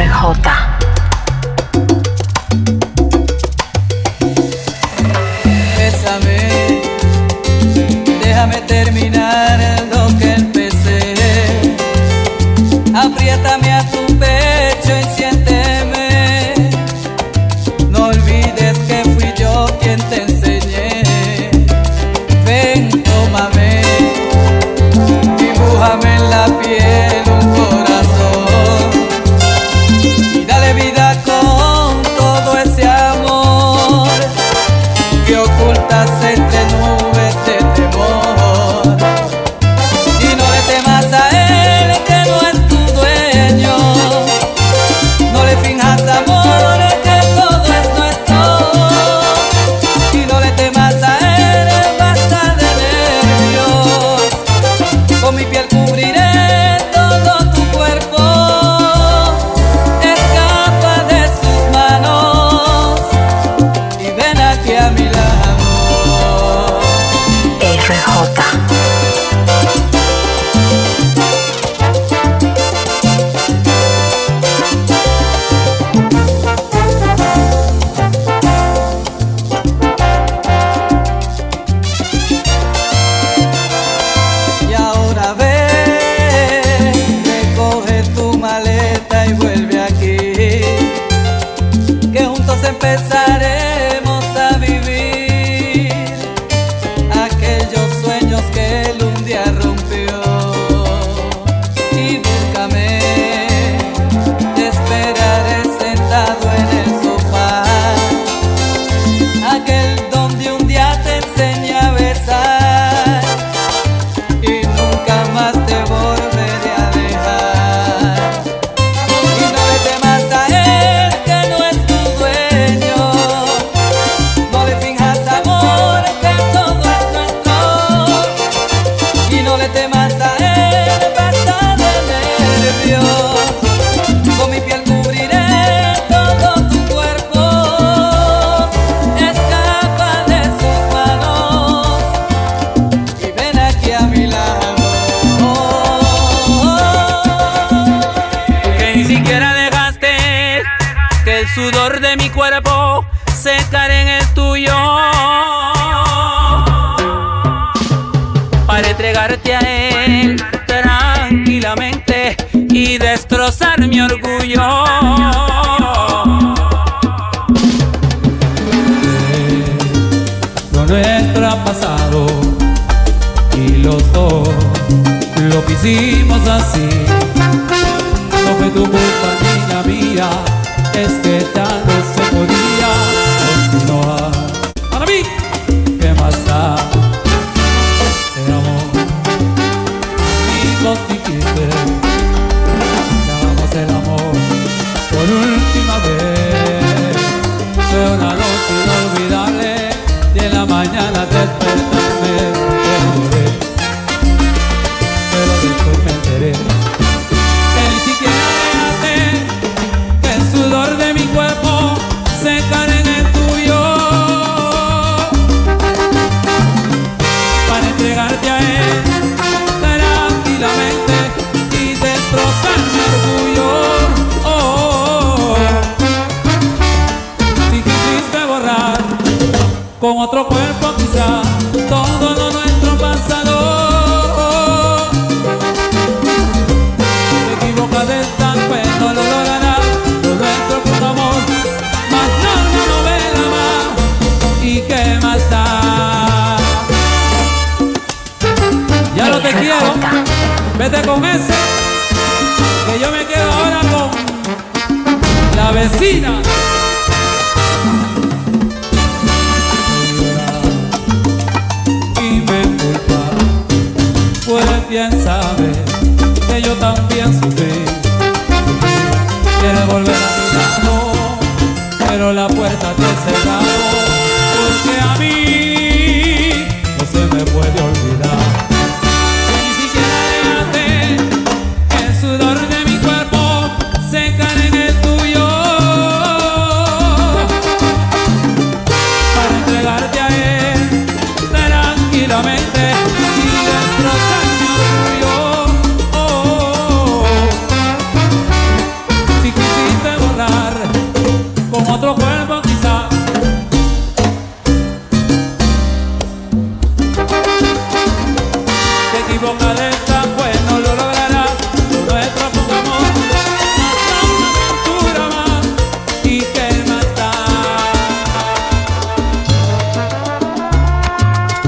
最后打 tranquilamente y destrozar mi orgullo. Lo nuestro ha pasado y los dos lo que hicimos así. No fue tu culpa, niña mía, es Vete con ese, que yo me quedo ahora con la vecina.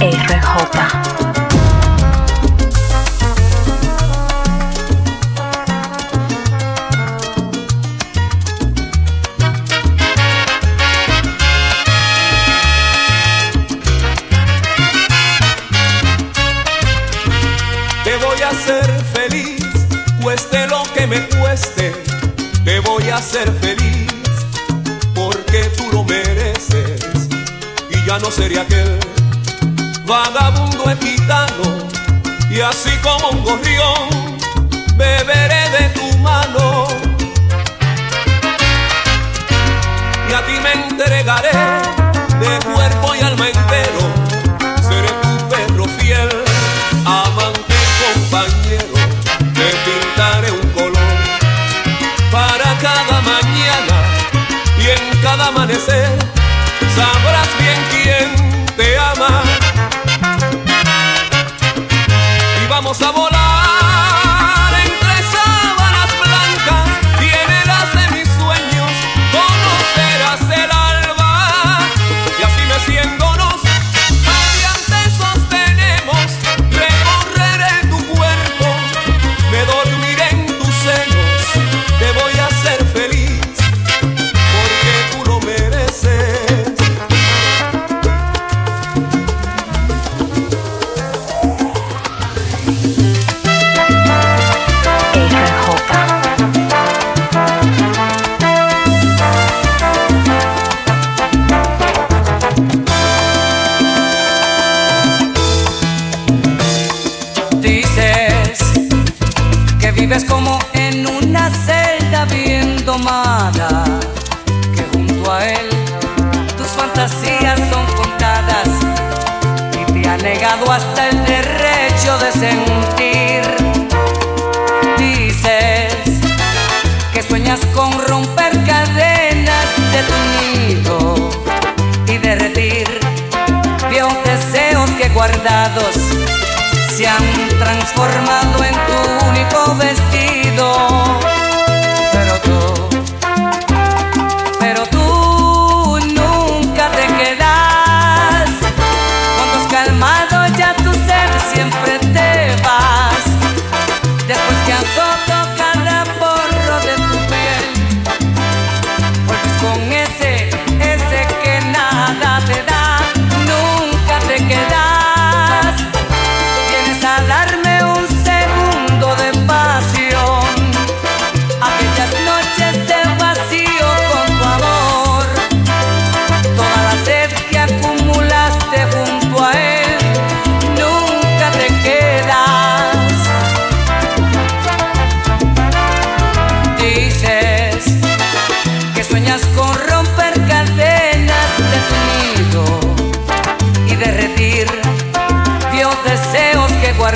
RJ. De cuerpo y alma entero. Seré tu perro fiel amante compañero. Te pintaré un color para cada mañana y en cada amanecer hasta el derecho de sentir. Dices que sueñas con romper cadenas de tu nido y derretir viejos deseos que guardados se han transformado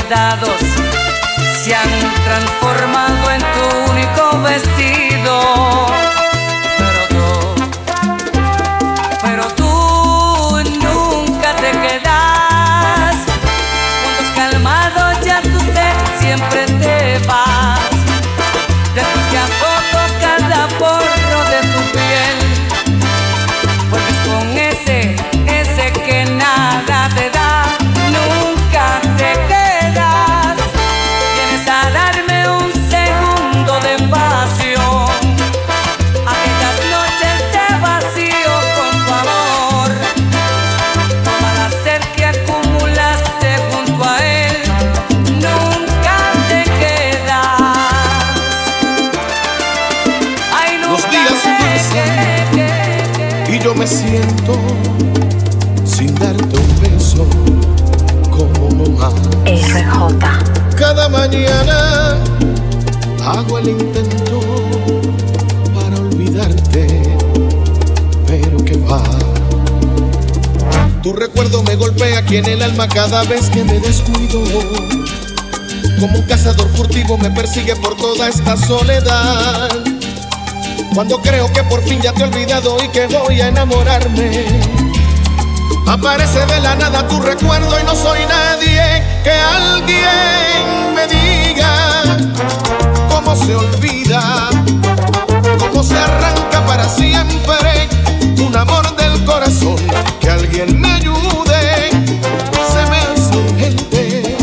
se han transformado en tu único vestido. Sin darte un beso como mamá. RJ. Cada mañana hago el intento para olvidarte, pero que va. Tu recuerdo me golpea aquí en el alma cada vez que me descuido. Como un cazador furtivo me persigue por toda esta soledad. Cuando creo que por fin ya te he olvidado y que voy a enamorarme. Aparece de la nada tu recuerdo y no soy nadie que alguien me diga cómo se olvida, cómo se arranca para siempre un amor del corazón. Que alguien me ayude, se me hace urgente.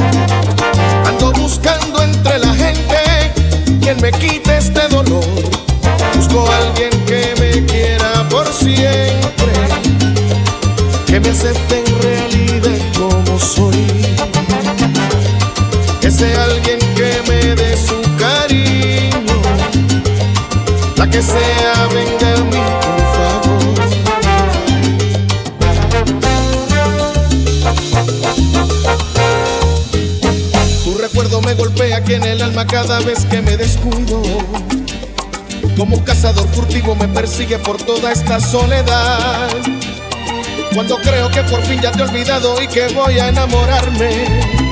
Ando buscando entre la gente quien me quite este acepte en realidad como soy. Ese alguien que me dé su cariño que sea, venga a mí, me golpea aquí en el alma cada vez que me descuido. Como un cazador furtivo me persigue por toda esta soledad. Cuando creo que por fin ya te he olvidado y que voy a enamorarme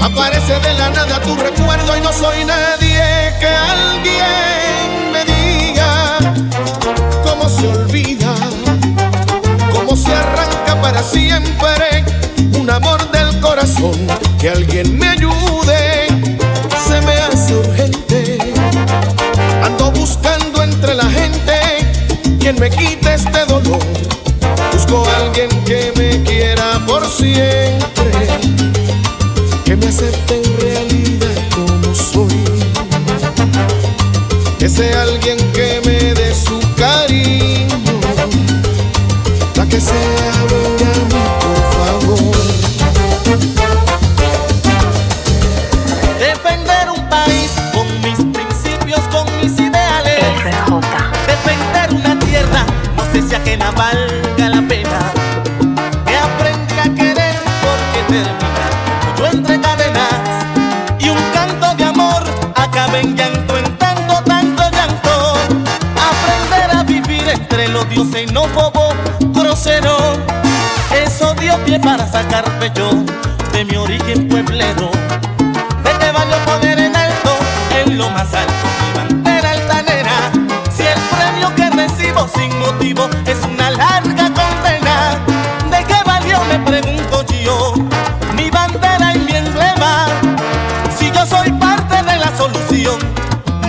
Aparece de la nada tu recuerdo y no soy nadie que alguien me diga cómo se olvida, cómo se arranca para siempre un amor del corazón. Que alguien me ayude, se me hace urgente. Ando buscando entre la gente quien me quite este dolor. Ese alguien que me dé su cariño, la que sea venga a mí, por favor. Defender un país con mis principios, con mis ideales. Defender una tierra, no sé si ajena valga para sacarte yo de mi origen pueblero. De que valió poder en alto, en lo más alto, mi bandera altanera. Si el premio que recibo sin motivo es una larga condena, ¿de qué valió? Me pregunto yo mi bandera y mi emblema. Si yo soy parte de la solución,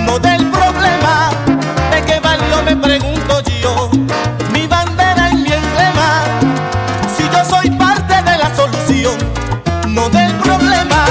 no del problema, problema.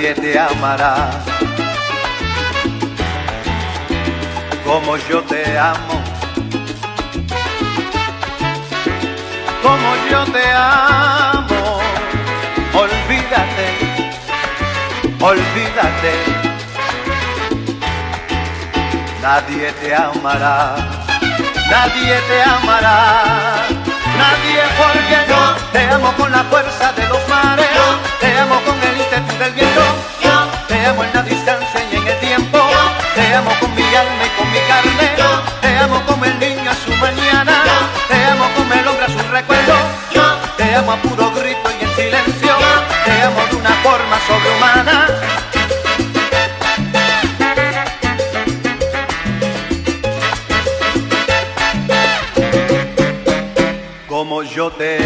Nadie te amará. Como yo te amo, como yo te amo. Olvídate, olvídate, nadie te amará, nadie te amará. Nadie porque yo te amo con la fuerza de los mares, te amo con el ímpetu del viento, te amo en la distancia y en el tiempo, te amo con mi alma y con mi carne, te amo como el niño a su mañana, te amo como el hombre a su recuerdo, te amo a puro grito y en silencio, te amo de una forma sobrehumana.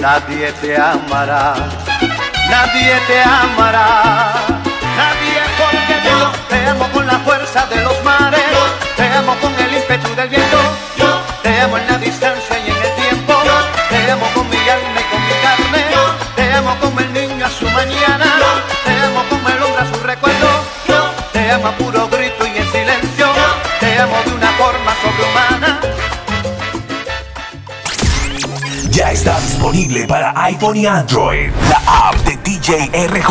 nadie te amará, nadie te amará. Nadie porque yo te amo con la fuerza de los mares, te amo con el ímpetu del viento, disponible para iPhone y Android la app de DJ RJ.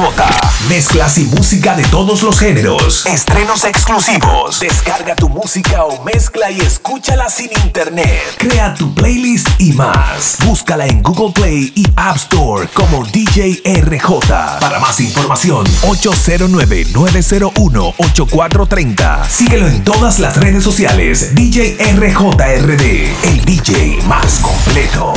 Mezclas y música de todos los géneros. Estrenos exclusivos. Descarga tu música o mezcla y escúchala sin internet. Crea tu playlist y más. Búscala en Google Play y App Store como DJ RJ. Para más información, 809-901-8430. Síguelo en todas las redes sociales. DJ RJRD, el DJ más completo.